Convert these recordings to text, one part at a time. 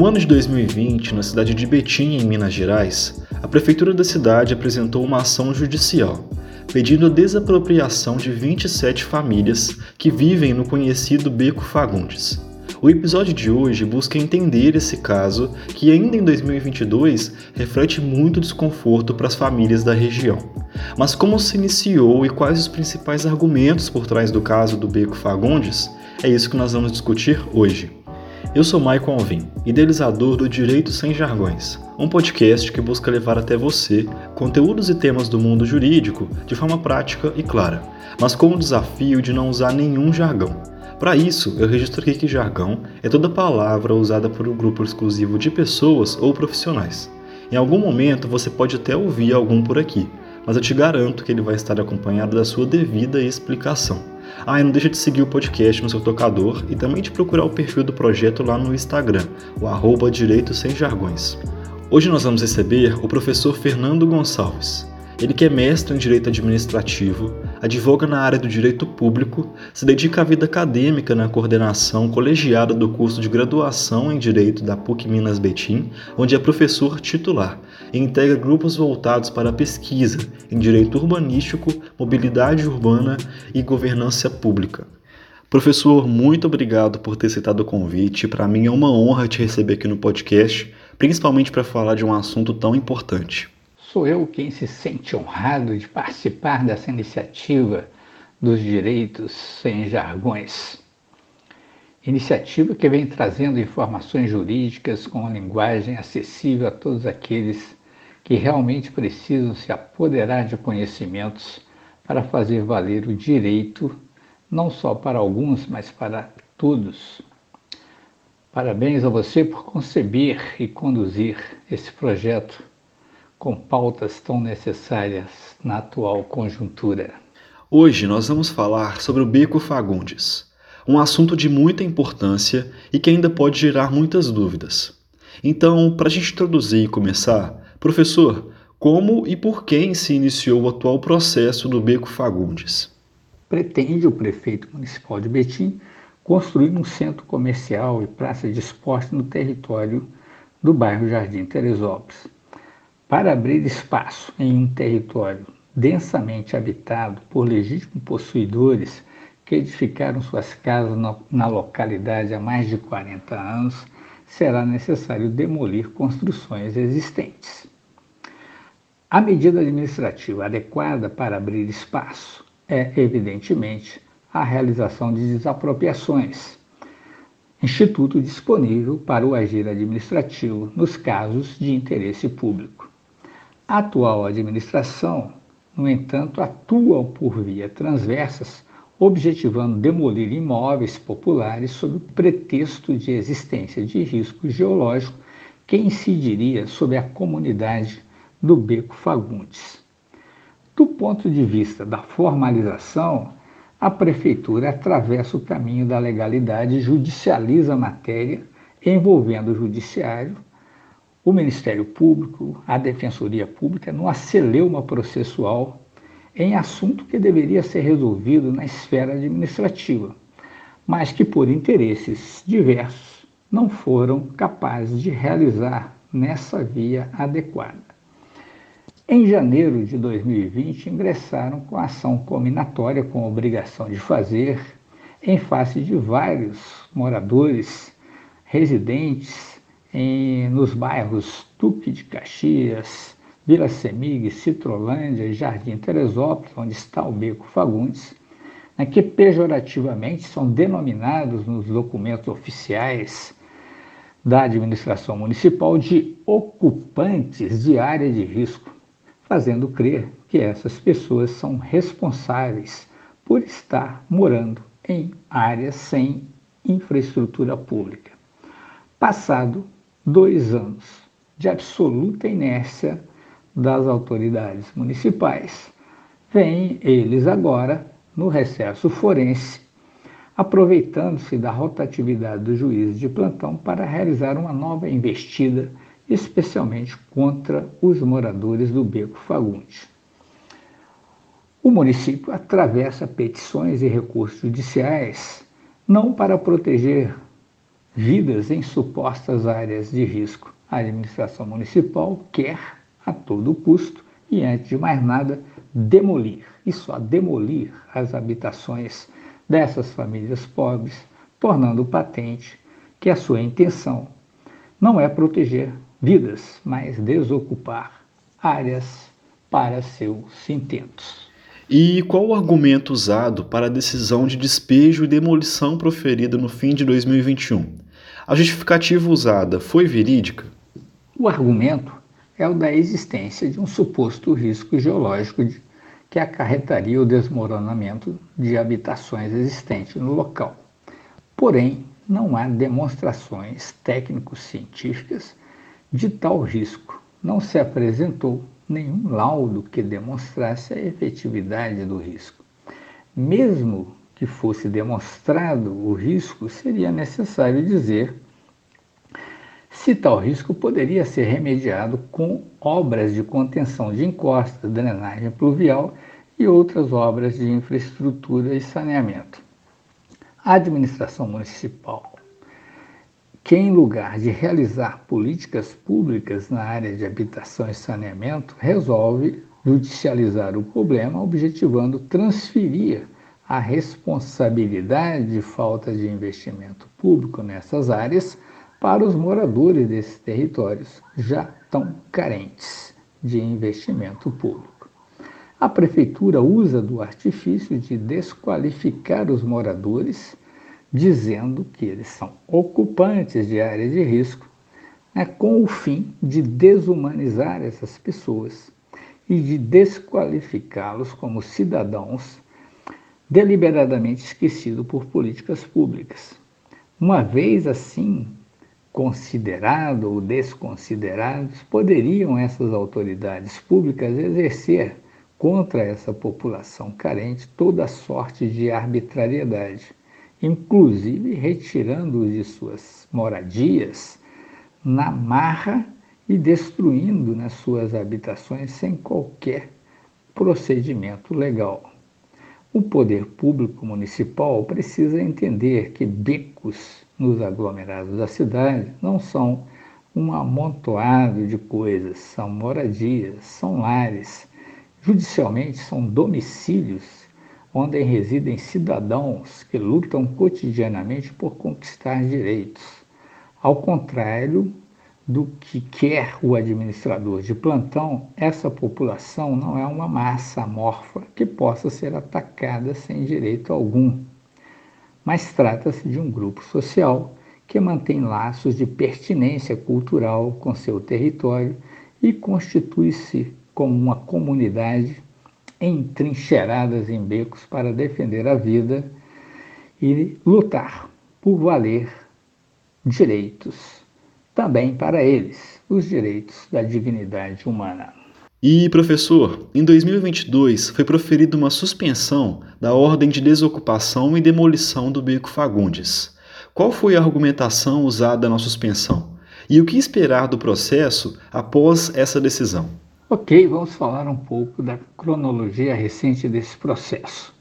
No ano de 2020, na cidade de Betim, em Minas Gerais, a prefeitura da cidade apresentou uma ação judicial pedindo a desapropriação de 27 famílias que vivem no conhecido Beco Fagundes. O episódio de hoje busca entender esse caso, que ainda em 2022 reflete muito desconforto para as famílias da região. Mas como se iniciou e quais os principais argumentos por trás do caso do Beco Fagundes, é isso que nós vamos discutir hoje. Eu sou Michael Alvim, idealizador do Direito Sem Jargões, um podcast que busca levar até você conteúdos e temas do mundo jurídico de forma prática e clara, mas com o desafio de não usar nenhum jargão para isso, eu registro aqui que jargão é toda palavra usada por um grupo exclusivo de pessoas ou profissionais. Em algum momento você pode até ouvir algum por aqui, mas eu te garanto que ele vai estar acompanhado da sua devida explicação. Ah, e não deixa de seguir o podcast no seu tocador e também de procurar o perfil do projeto lá no Instagram, o arroba Direito Sem Jargões. Hoje nós vamos receber o professor Fernando Gonçalves. Ele que é mestre em Direito Administrativo, advoga na área do direito público, se dedica à vida acadêmica na coordenação colegiada do curso de graduação em Direito da PUC Minas Betim, onde é professor titular, integra grupos voltados para a pesquisa em Direito Urbanístico, Mobilidade Urbana e Governança Pública. Professor, muito obrigado por ter aceitado o convite. Para mim é uma honra te receber aqui no podcast, principalmente para falar de um assunto tão importante. Sou eu quem se sente honrado de participar dessa iniciativa dos direitos sem jargões. Iniciativa que vem trazendo informações jurídicas com uma linguagem acessível a todos aqueles que realmente precisam se apoderar de conhecimentos para fazer valer o direito, não só para alguns, mas para todos. Parabéns a você por conceber e conduzir esse projeto com pautas tão necessárias na atual conjuntura. Hoje nós vamos falar sobre o Beco Fagundes, um assunto de muita importância e que ainda pode gerar muitas dúvidas. Então, para a gente introduzir e começar, professor, como e por quem se iniciou o atual processo do Beco Fagundes? Pretende o prefeito municipal de Betim construir um centro comercial e praça de esporte no território do bairro Jardim Teresópolis para abrir espaço em um território densamente habitado por legítimos possuidores que edificaram suas casas na localidade há mais de 40 anos, será necessário demolir construções existentes. A medida administrativa adequada para abrir espaço é, evidentemente, a realização de desapropriações, instituto disponível para o agir administrativo nos casos de interesse público. A atual administração, no entanto, atua por via transversas, objetivando demolir imóveis populares sob o pretexto de existência de risco geológico que incidiria sobre a comunidade do Beco Fagundes. Do ponto de vista da formalização, a Prefeitura atravessa o caminho da legalidade e judicializa a matéria, envolvendo o Judiciário o Ministério Público, a Defensoria Pública, numa celeuma processual em assunto que deveria ser resolvido na esfera administrativa, mas que, por interesses diversos, não foram capazes de realizar nessa via adequada. Em janeiro de 2020, ingressaram com ação combinatória com obrigação de fazer, em face de vários moradores, residentes em, nos bairros Tuque de Caxias, Vila Semig, Citrolândia e Jardim Teresópolis, onde está o Beco Fagundes, né, que pejorativamente são denominados nos documentos oficiais da administração municipal de ocupantes de área de risco, fazendo crer que essas pessoas são responsáveis por estar morando em áreas sem infraestrutura pública. Passado dois anos de absoluta inércia das autoridades municipais. Vêm eles agora no recesso forense, aproveitando-se da rotatividade do juiz de plantão para realizar uma nova investida, especialmente contra os moradores do Beco Fagundes. O município atravessa petições e recursos judiciais não para proteger vidas em supostas áreas de risco. A administração municipal quer, a todo custo e antes de mais nada, demolir, e só demolir as habitações dessas famílias pobres, tornando patente que a sua intenção não é proteger vidas, mas desocupar áreas para seus intentos. E qual o argumento usado para a decisão de despejo e demolição proferida no fim de 2021? A justificativa usada foi verídica? O argumento é o da existência de um suposto risco geológico de, que acarretaria o desmoronamento de habitações existentes no local. Porém, não há demonstrações técnico-científicas de tal risco. Não se apresentou nenhum laudo que demonstrasse a efetividade do risco. Mesmo que fosse demonstrado o risco, seria necessário dizer se tal risco poderia ser remediado com obras de contenção de encostas, drenagem pluvial e outras obras de infraestrutura e saneamento. A administração municipal que, em lugar de realizar políticas públicas na área de habitação e saneamento, resolve judicializar o problema, objetivando transferir a responsabilidade de falta de investimento público nessas áreas para os moradores desses territórios, já tão carentes de investimento público. A prefeitura usa do artifício de desqualificar os moradores dizendo que eles são ocupantes de área de risco, né, com o fim de desumanizar essas pessoas e de desqualificá-los como cidadãos deliberadamente esquecidos por políticas públicas. Uma vez assim considerado ou desconsiderados, poderiam essas autoridades públicas exercer contra essa população carente toda sorte de arbitrariedade inclusive retirando-os de suas moradias na marra e destruindo nas suas habitações sem qualquer procedimento legal. O poder público municipal precisa entender que becos nos aglomerados da cidade não são um amontoado de coisas, são moradias, são lares, judicialmente são domicílios onde residem cidadãos que lutam cotidianamente por conquistar direitos. Ao contrário do que quer o administrador de plantão, essa população não é uma massa amorfa que possa ser atacada sem direito algum, mas trata-se de um grupo social que mantém laços de pertinência cultural com seu território e constitui-se como uma comunidade entrincheiradas em becos para defender a vida e lutar por valer direitos também para eles, os direitos da dignidade humana. E, professor, em 2022 foi proferida uma suspensão da ordem de desocupação e demolição do Beco Fagundes. Qual foi a argumentação usada na suspensão? E o que esperar do processo após essa decisão? Ok, vamos falar um pouco da cronologia recente desse processo.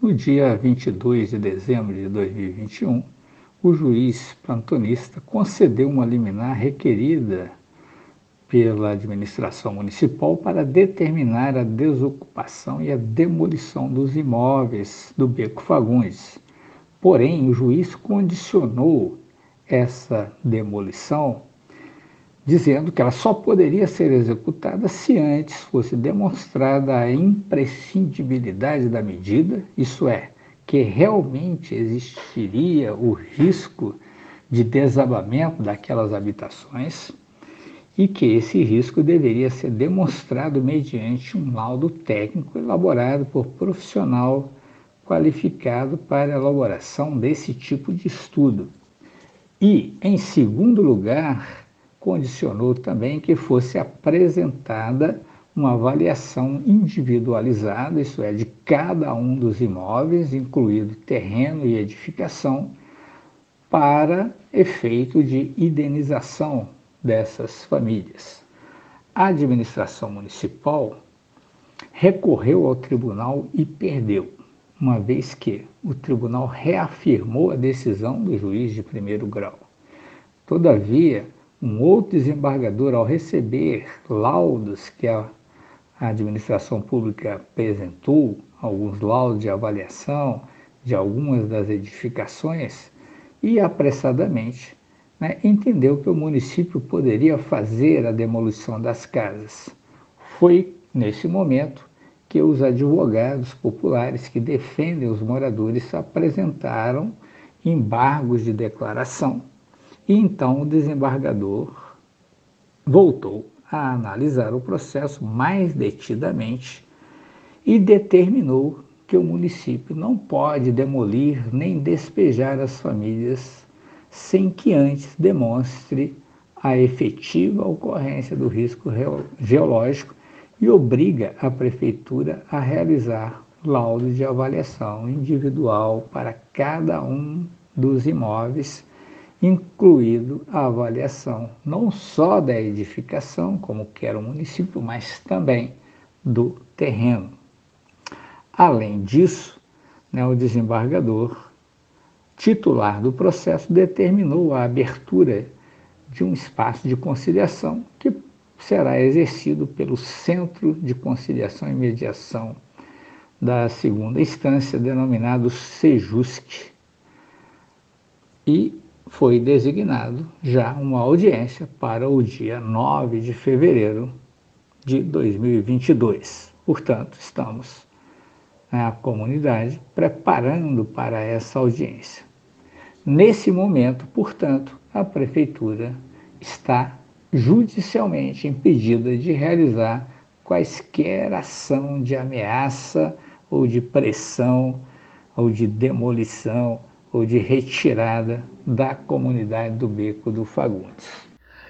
No dia 22 de dezembro de 2021, o juiz plantonista concedeu uma liminar requerida pela administração municipal para determinar a desocupação e a demolição dos imóveis do Beco Fagundes. Porém, o juiz condicionou essa demolição dizendo que ela só poderia ser executada se antes fosse demonstrada a imprescindibilidade da medida, isso é, que realmente existiria o risco de desabamento daquelas habitações e que esse risco deveria ser demonstrado mediante um laudo técnico elaborado por profissional qualificado para elaboração desse tipo de estudo. E, em segundo lugar, condicionou também que fosse apresentada uma avaliação individualizada, isso é, de cada um dos imóveis, incluído terreno e edificação, para efeito de indenização dessas famílias. A administração municipal recorreu ao tribunal e perdeu, uma vez que o tribunal reafirmou a decisão do juiz de primeiro grau Todavia, um outro desembargador, ao receber laudos que a administração pública apresentou, alguns laudos de avaliação de algumas das edificações, e apressadamente né, entendeu que o município poderia fazer a demolição das casas. Foi nesse momento que os advogados populares que defendem os moradores apresentaram embargos de declaração. E então o desembargador voltou a analisar o processo mais detidamente e determinou que o município não pode demolir nem despejar as famílias sem que antes demonstre a efetiva ocorrência do risco geológico e obriga a prefeitura a realizar laudo de avaliação individual para cada um dos imóveis, incluído a avaliação não só da edificação, como quer o município, mas também do terreno. Além disso, né, o desembargador titular do processo determinou a abertura de um espaço de conciliação que será exercido pelo Centro de Conciliação e Mediação da segunda instância, denominado SEJUSC, e foi designado já uma audiência para o dia 9 de fevereiro de 2022. Portanto, estamos na comunidade preparando para essa audiência. Nesse momento, portanto, a prefeitura está judicialmente impedida de realizar quaisquer ação de ameaça ou de pressão ou de demolição ou de retirada da comunidade do Beco do Fagundes.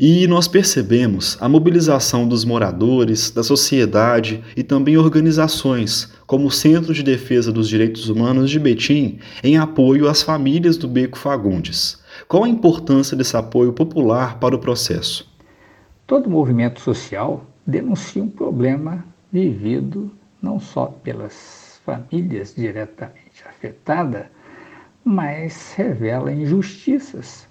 E nós percebemos a mobilização dos moradores, da sociedade e também organizações, como o Centro de Defesa dos Direitos Humanos de Betim, em apoio às famílias do Beco Fagundes. Qual a importância desse apoio popular para o processo? Todo movimento social denuncia um problema vivido não só pelas famílias diretamente afetadas, mas revela injustiças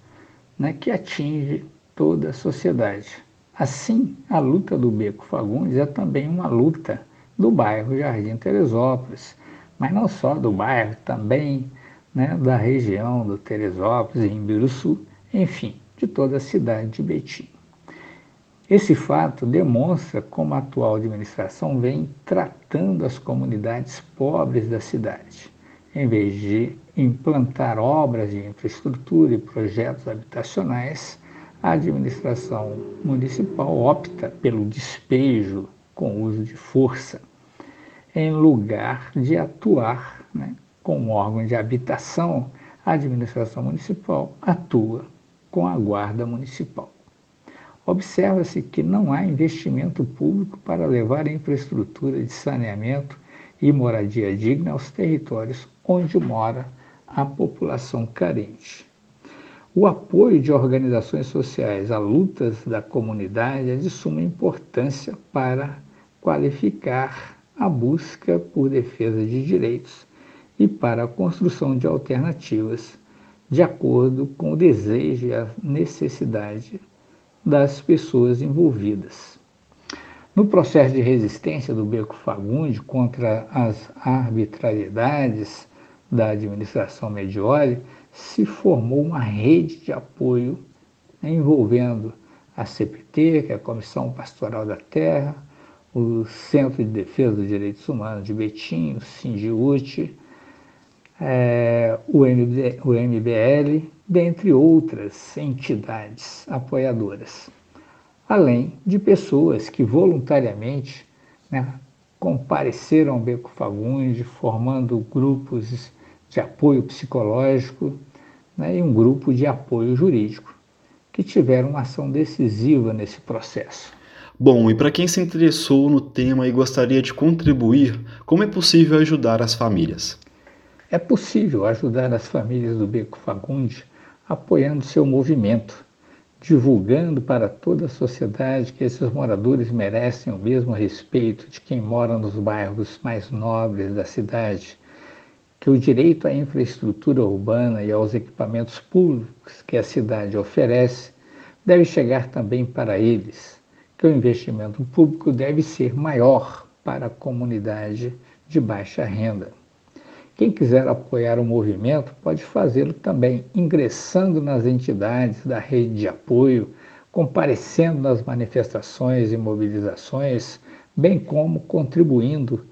né, que atingem toda a sociedade. Assim, a luta do Beco Fagundes é também uma luta do bairro Jardim Teresópolis, mas não só do bairro, também né, da região do Teresópolis, em Biruçu, enfim, de toda a cidade de Betim. Esse fato demonstra como a atual administração vem tratando as comunidades pobres da cidade. Em vez de implantar obras de infraestrutura e projetos habitacionais, a administração municipal opta pelo despejo com uso de força, em lugar de atuar né, com órgão de habitação, a administração municipal atua com a guarda municipal observa-se que não há investimento público para levar infraestrutura de saneamento e moradia digna aos territórios onde mora a população carente. O apoio de organizações sociais a lutas da comunidade é de suma importância para qualificar a busca por defesa de direitos e para a construção de alternativas de acordo com o desejo e a necessidade das pessoas envolvidas. No processo de resistência do Beco Fagundes contra as arbitrariedades da administração Medioli, se formou uma rede de apoio envolvendo a CPT, que é a Comissão Pastoral da Terra, o Centro de Defesa dos Direitos Humanos de Betim, o Sindiute, é, o, MB, o MBL, dentre outras entidades apoiadoras, além de pessoas que voluntariamente né, compareceram ao Beco Fagundes, formando grupos de apoio psicológico né, e um grupo de apoio jurídico, que tiveram uma ação decisiva nesse processo. Bom, e para quem se interessou no tema e gostaria de contribuir, como é possível ajudar as famílias? É possível ajudar as famílias do Beco Fagundes apoiando seu movimento, divulgando para toda a sociedade que esses moradores merecem o mesmo respeito de quem mora nos bairros mais nobres da cidade, que o direito à infraestrutura urbana e aos equipamentos públicos que a cidade oferece deve chegar também para eles, que o investimento público deve ser maior para a comunidade de baixa renda. Quem quiser apoiar o movimento pode fazê-lo também ingressando nas entidades da rede de apoio, comparecendo nas manifestações e mobilizações, bem como contribuindo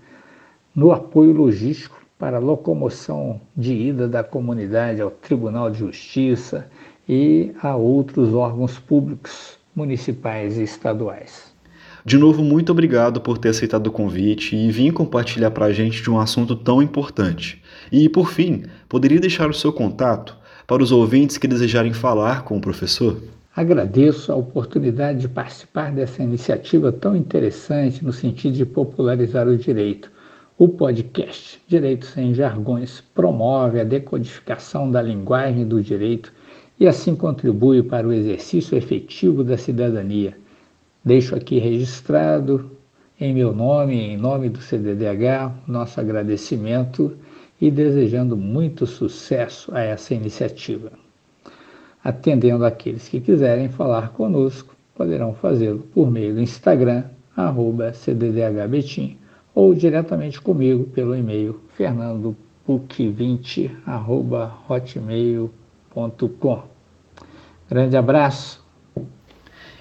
no apoio logístico para a locomoção de ida da comunidade ao Tribunal de Justiça e a outros órgãos públicos municipais e estaduais. De novo, muito obrigado por ter aceitado o convite e vir compartilhar para a gente de um assunto tão importante. E, por fim, poderia deixar o seu contato para os ouvintes que desejarem falar com o professor? Agradeço a oportunidade de participar dessa iniciativa tão interessante no sentido de popularizar o direito. O podcast Direito Sem Jargões promove a decodificação da linguagem do direito e assim contribui para o exercício efetivo da cidadania Deixo aqui registrado, em meu nome e em nome do CDDH, nosso agradecimento e desejando muito sucesso a essa iniciativa. Atendendo aqueles que quiserem falar conosco, poderão fazê-lo por meio do Instagram, arroba cddhbetim, ou diretamente comigo pelo e-mail fernandopuc20, arroba hotmail.com. Grande abraço,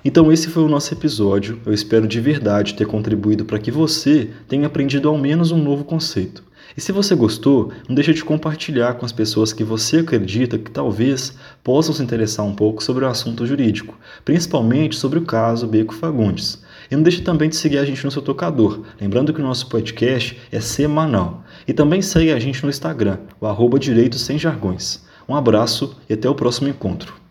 então esse foi o nosso episódio. Eu espero de verdade ter contribuído para que você tenha aprendido ao menos um novo conceito. E se você gostou, não deixe de compartilhar com as pessoas que você acredita que talvez possam se interessar um pouco sobre o assunto jurídico, principalmente sobre o caso Beco Fagundes. E não deixe também de seguir a gente no seu tocador, lembrando que o nosso podcast é semanal. E também segue a gente no Instagram, o arroba Direitos Sem Jargões. Um abraço e até o próximo encontro.